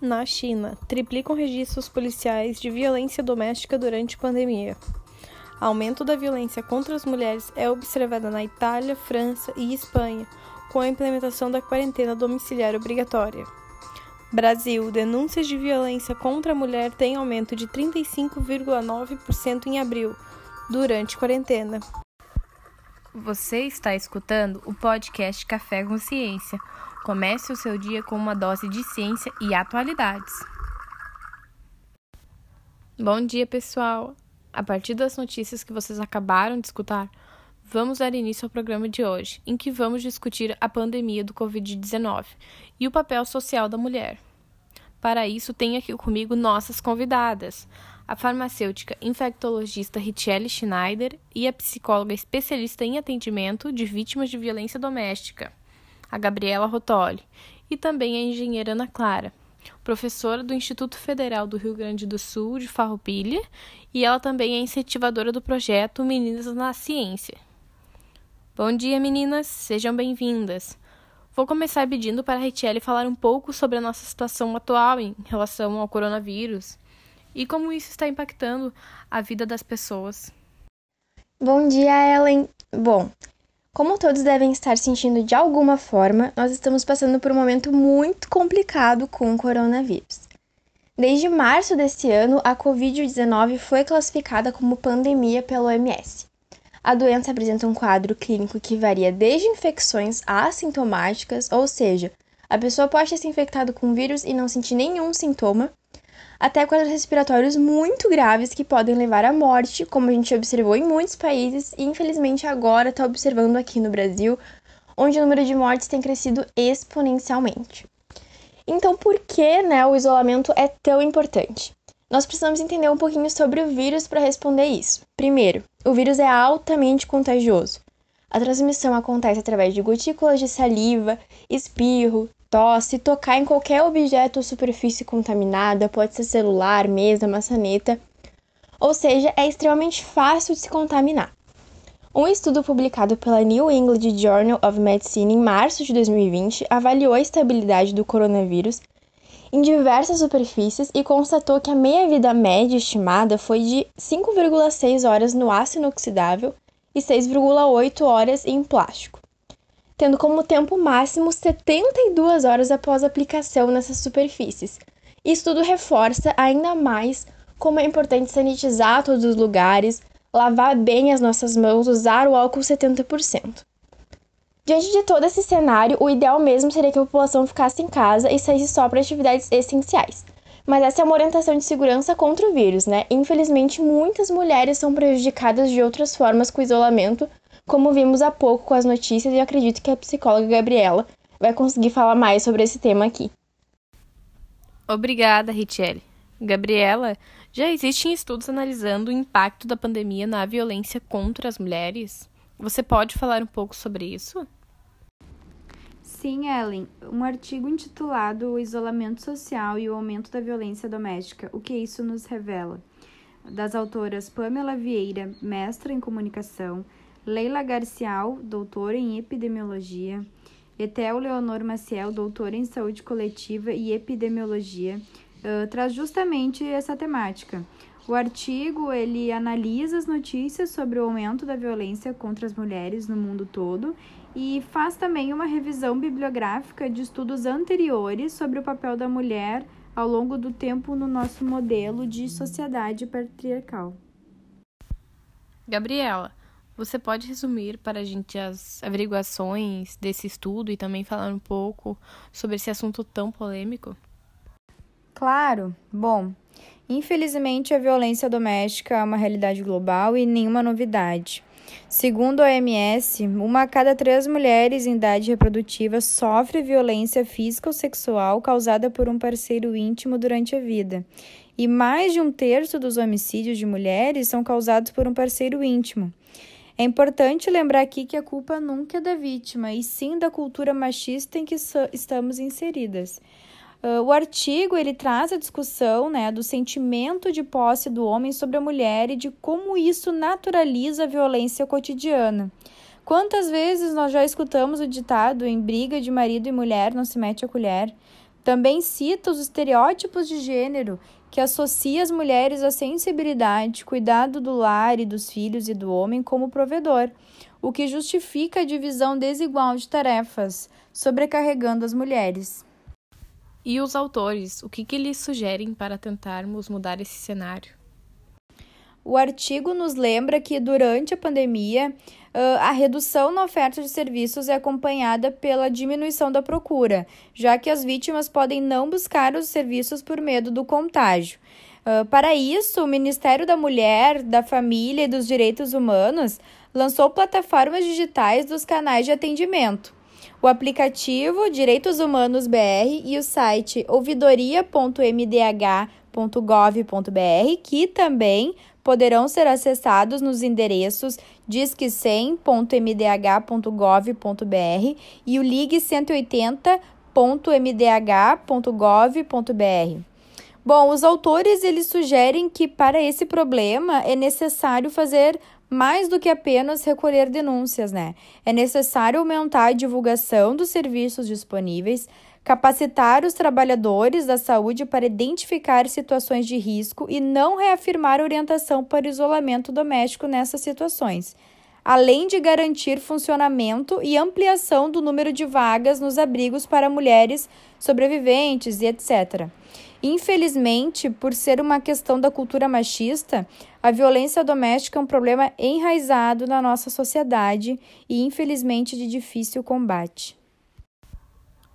Na China, triplicam registros policiais de violência doméstica durante pandemia. Aumento da violência contra as mulheres é observada na Itália, França e Espanha, com a implementação da quarentena domiciliar obrigatória. Brasil, denúncias de violência contra a mulher têm aumento de 35,9% em abril, durante quarentena. Você está escutando o podcast Café com Ciência. Comece o seu dia com uma dose de ciência e atualidades. Bom dia, pessoal! A partir das notícias que vocês acabaram de escutar, vamos dar início ao programa de hoje, em que vamos discutir a pandemia do Covid-19 e o papel social da mulher. Para isso, tenho aqui comigo nossas convidadas, a farmacêutica infectologista Richelle Schneider e a psicóloga especialista em atendimento de vítimas de violência doméstica, a Gabriela Rotoli, e também a engenheira Ana Clara, professora do Instituto Federal do Rio Grande do Sul de Farroupilha, e ela também é incentivadora do projeto Meninas na Ciência. Bom dia, meninas, sejam bem-vindas. Vou começar pedindo para a Richelle falar um pouco sobre a nossa situação atual em relação ao coronavírus e como isso está impactando a vida das pessoas. Bom dia, Ellen. Bom, como todos devem estar sentindo de alguma forma, nós estamos passando por um momento muito complicado com o coronavírus. Desde março desse ano, a Covid-19 foi classificada como pandemia pela OMS. A doença apresenta um quadro clínico que varia desde infecções assintomáticas, ou seja, a pessoa pode ter se infectado com o vírus e não sentir nenhum sintoma, até quadros respiratórios muito graves que podem levar à morte, como a gente observou em muitos países e infelizmente agora está observando aqui no Brasil, onde o número de mortes tem crescido exponencialmente. Então, por que né, o isolamento é tão importante? Nós precisamos entender um pouquinho sobre o vírus para responder isso. Primeiro, o vírus é altamente contagioso. A transmissão acontece através de gotículas de saliva, espirro, tosse, tocar em qualquer objeto ou superfície contaminada, pode ser celular, mesa, maçaneta, ou seja, é extremamente fácil de se contaminar. Um estudo publicado pela New England Journal of Medicine em março de 2020 avaliou a estabilidade do coronavírus em diversas superfícies e constatou que a meia-vida média estimada foi de 5,6 horas no aço inoxidável e 6,8 horas em plástico tendo como tempo máximo 72 horas após a aplicação nessas superfícies. Isso tudo reforça ainda mais como é importante sanitizar todos os lugares, lavar bem as nossas mãos, usar o álcool 70%. Diante de todo esse cenário, o ideal mesmo seria que a população ficasse em casa e saísse só para atividades essenciais. Mas essa é uma orientação de segurança contra o vírus, né? Infelizmente, muitas mulheres são prejudicadas de outras formas com o isolamento, como vimos há pouco com as notícias, e acredito que a psicóloga Gabriela vai conseguir falar mais sobre esse tema aqui. Obrigada, Richelle. Gabriela, já existem estudos analisando o impacto da pandemia na violência contra as mulheres? Você pode falar um pouco sobre isso? Sim, Ellen. Um artigo intitulado O Isolamento Social e o Aumento da Violência Doméstica: O que isso nos revela? Das autoras Pamela Vieira, mestra em comunicação, Leila Garcial, doutora em epidemiologia, Etel Leonor Maciel, doutora em saúde coletiva e epidemiologia, uh, traz justamente essa temática. O artigo ele analisa as notícias sobre o aumento da violência contra as mulheres no mundo todo e faz também uma revisão bibliográfica de estudos anteriores sobre o papel da mulher ao longo do tempo no nosso modelo de sociedade patriarcal. Gabriela, você pode resumir para a gente as averiguações desse estudo e também falar um pouco sobre esse assunto tão polêmico? Claro. Bom, infelizmente a violência doméstica é uma realidade global e nenhuma novidade. Segundo a OMS, uma a cada três mulheres em idade reprodutiva sofre violência física ou sexual causada por um parceiro íntimo durante a vida. E mais de um terço dos homicídios de mulheres são causados por um parceiro íntimo. É importante lembrar aqui que a culpa nunca é da vítima, e sim da cultura machista em que estamos inseridas. Uh, o artigo ele traz a discussão né, do sentimento de posse do homem sobre a mulher e de como isso naturaliza a violência cotidiana. Quantas vezes nós já escutamos o ditado em briga de marido e mulher não se mete a colher? Também cita os estereótipos de gênero que associa as mulheres à sensibilidade, cuidado do lar e dos filhos e do homem como provedor, o que justifica a divisão desigual de tarefas, sobrecarregando as mulheres. E os autores, o que, que eles sugerem para tentarmos mudar esse cenário? O artigo nos lembra que durante a pandemia, a redução na oferta de serviços é acompanhada pela diminuição da procura, já que as vítimas podem não buscar os serviços por medo do contágio. Para isso, o Ministério da Mulher, da Família e dos Direitos Humanos lançou plataformas digitais dos canais de atendimento. O aplicativo Direitos Humanos BR e o site ouvidoria.mdh.gov.br, que também poderão ser acessados nos endereços disque100.mdh.gov.br e o ligue 180.mdh.gov.br. Bom, os autores eles sugerem que para esse problema é necessário fazer mais do que apenas recolher denúncias, né? É necessário aumentar a divulgação dos serviços disponíveis, capacitar os trabalhadores da saúde para identificar situações de risco e não reafirmar orientação para isolamento doméstico nessas situações, além de garantir funcionamento e ampliação do número de vagas nos abrigos para mulheres sobreviventes e etc. Infelizmente, por ser uma questão da cultura machista, a violência doméstica é um problema enraizado na nossa sociedade e, infelizmente, de difícil combate.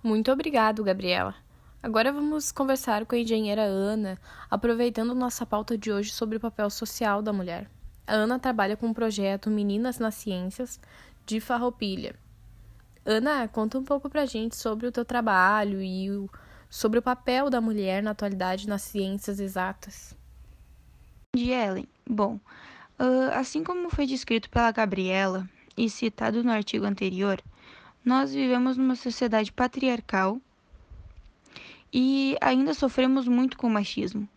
Muito obrigado, Gabriela. Agora vamos conversar com a engenheira Ana, aproveitando nossa pauta de hoje sobre o papel social da mulher. A Ana trabalha com o projeto Meninas nas Ciências de Farroupilha. Ana, conta um pouco pra gente sobre o teu trabalho e o, sobre o papel da mulher na atualidade nas ciências exatas. Dia, Ellen. Bom, uh, assim como foi descrito pela Gabriela e citado no artigo anterior, nós vivemos numa sociedade patriarcal e ainda sofremos muito com o machismo.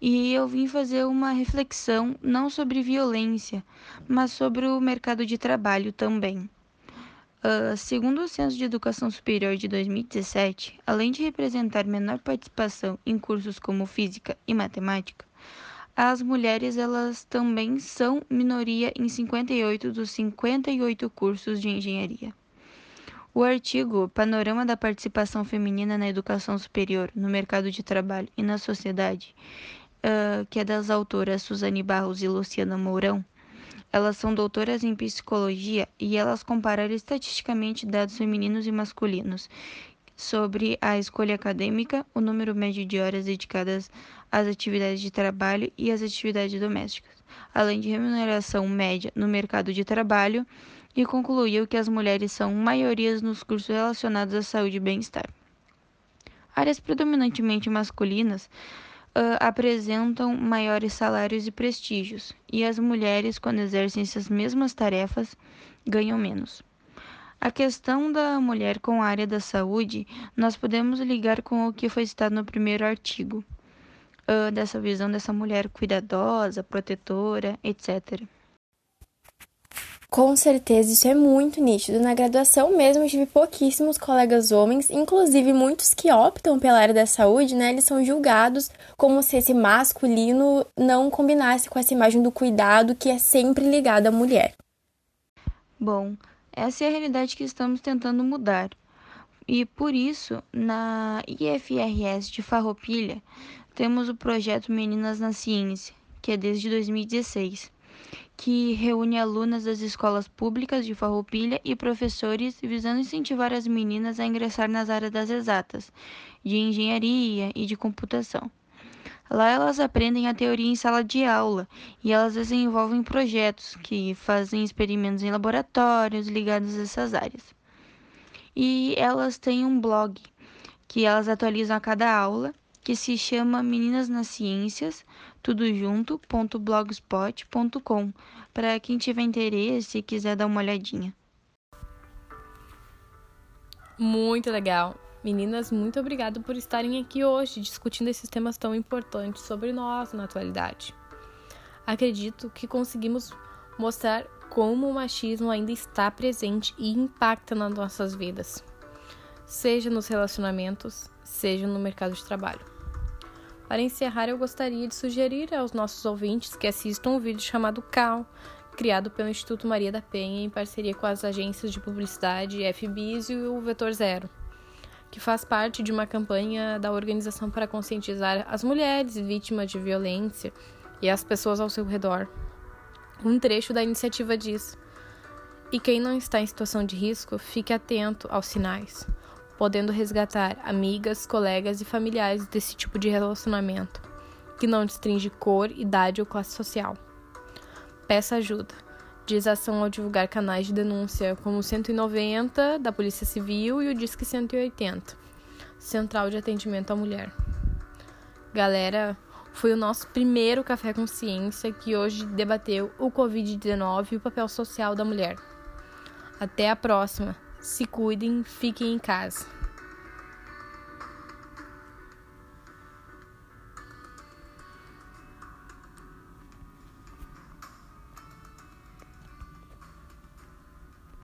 E eu vim fazer uma reflexão não sobre violência, mas sobre o mercado de trabalho também. Uh, segundo o Censo de Educação Superior de 2017, além de representar menor participação em cursos como física e matemática, as mulheres elas também são minoria em 58 dos 58 cursos de engenharia. O artigo Panorama da Participação Feminina na Educação Superior, no Mercado de Trabalho e na Sociedade, uh, que é das autoras Suzane Barros e Luciana Mourão, elas são doutoras em psicologia e elas compararam estatisticamente dados femininos e masculinos sobre a escolha acadêmica, o número médio de horas dedicadas às atividades de trabalho e às atividades domésticas, além de remuneração média no mercado de trabalho e concluiu que as mulheres são maiorias nos cursos relacionados à saúde e bem-estar. Áreas predominantemente masculinas uh, apresentam maiores salários e prestígios, e as mulheres, quando exercem essas mesmas tarefas, ganham menos. A questão da mulher com a área da saúde, nós podemos ligar com o que foi citado no primeiro artigo, uh, dessa visão dessa mulher cuidadosa, protetora, etc. Com certeza, isso é muito nítido. Na graduação mesmo, eu tive pouquíssimos colegas homens, inclusive muitos que optam pela área da saúde, né? Eles são julgados como se esse masculino não combinasse com essa imagem do cuidado que é sempre ligada à mulher. Bom, essa é a realidade que estamos tentando mudar. E por isso, na IFRS de Farroupilha, temos o projeto Meninas na Ciência, que é desde 2016 que reúne alunas das escolas públicas de Farroupilha e professores visando incentivar as meninas a ingressar nas áreas das exatas, de engenharia e de computação. Lá elas aprendem a teoria em sala de aula e elas desenvolvem projetos que fazem experimentos em laboratórios ligados a essas áreas. E elas têm um blog que elas atualizam a cada aula, que se chama Meninas nas Ciências, tudo junto.blogspot.com, para quem tiver interesse e quiser dar uma olhadinha. Muito legal. Meninas, muito obrigado por estarem aqui hoje discutindo esses temas tão importantes sobre nós na atualidade. Acredito que conseguimos mostrar como o machismo ainda está presente e impacta nas nossas vidas, seja nos relacionamentos, seja no mercado de trabalho. Para encerrar, eu gostaria de sugerir aos nossos ouvintes que assistam um vídeo chamado CAL, criado pelo Instituto Maria da Penha em parceria com as agências de publicidade FBIS e o Vetor Zero, que faz parte de uma campanha da organização para conscientizar as mulheres vítimas de violência e as pessoas ao seu redor. Um trecho da iniciativa diz: E quem não está em situação de risco, fique atento aos sinais, podendo resgatar amigas, colegas e familiares desse tipo de relacionamento, que não distingue cor, idade ou classe social. Peça ajuda. Diz ação ao divulgar canais de denúncia como o 190 da Polícia Civil e o Disque 180, Central de Atendimento à Mulher. Galera, foi o nosso primeiro Café com Ciência que hoje debateu o Covid-19 e o papel social da mulher. Até a próxima. Se cuidem, fiquem em casa.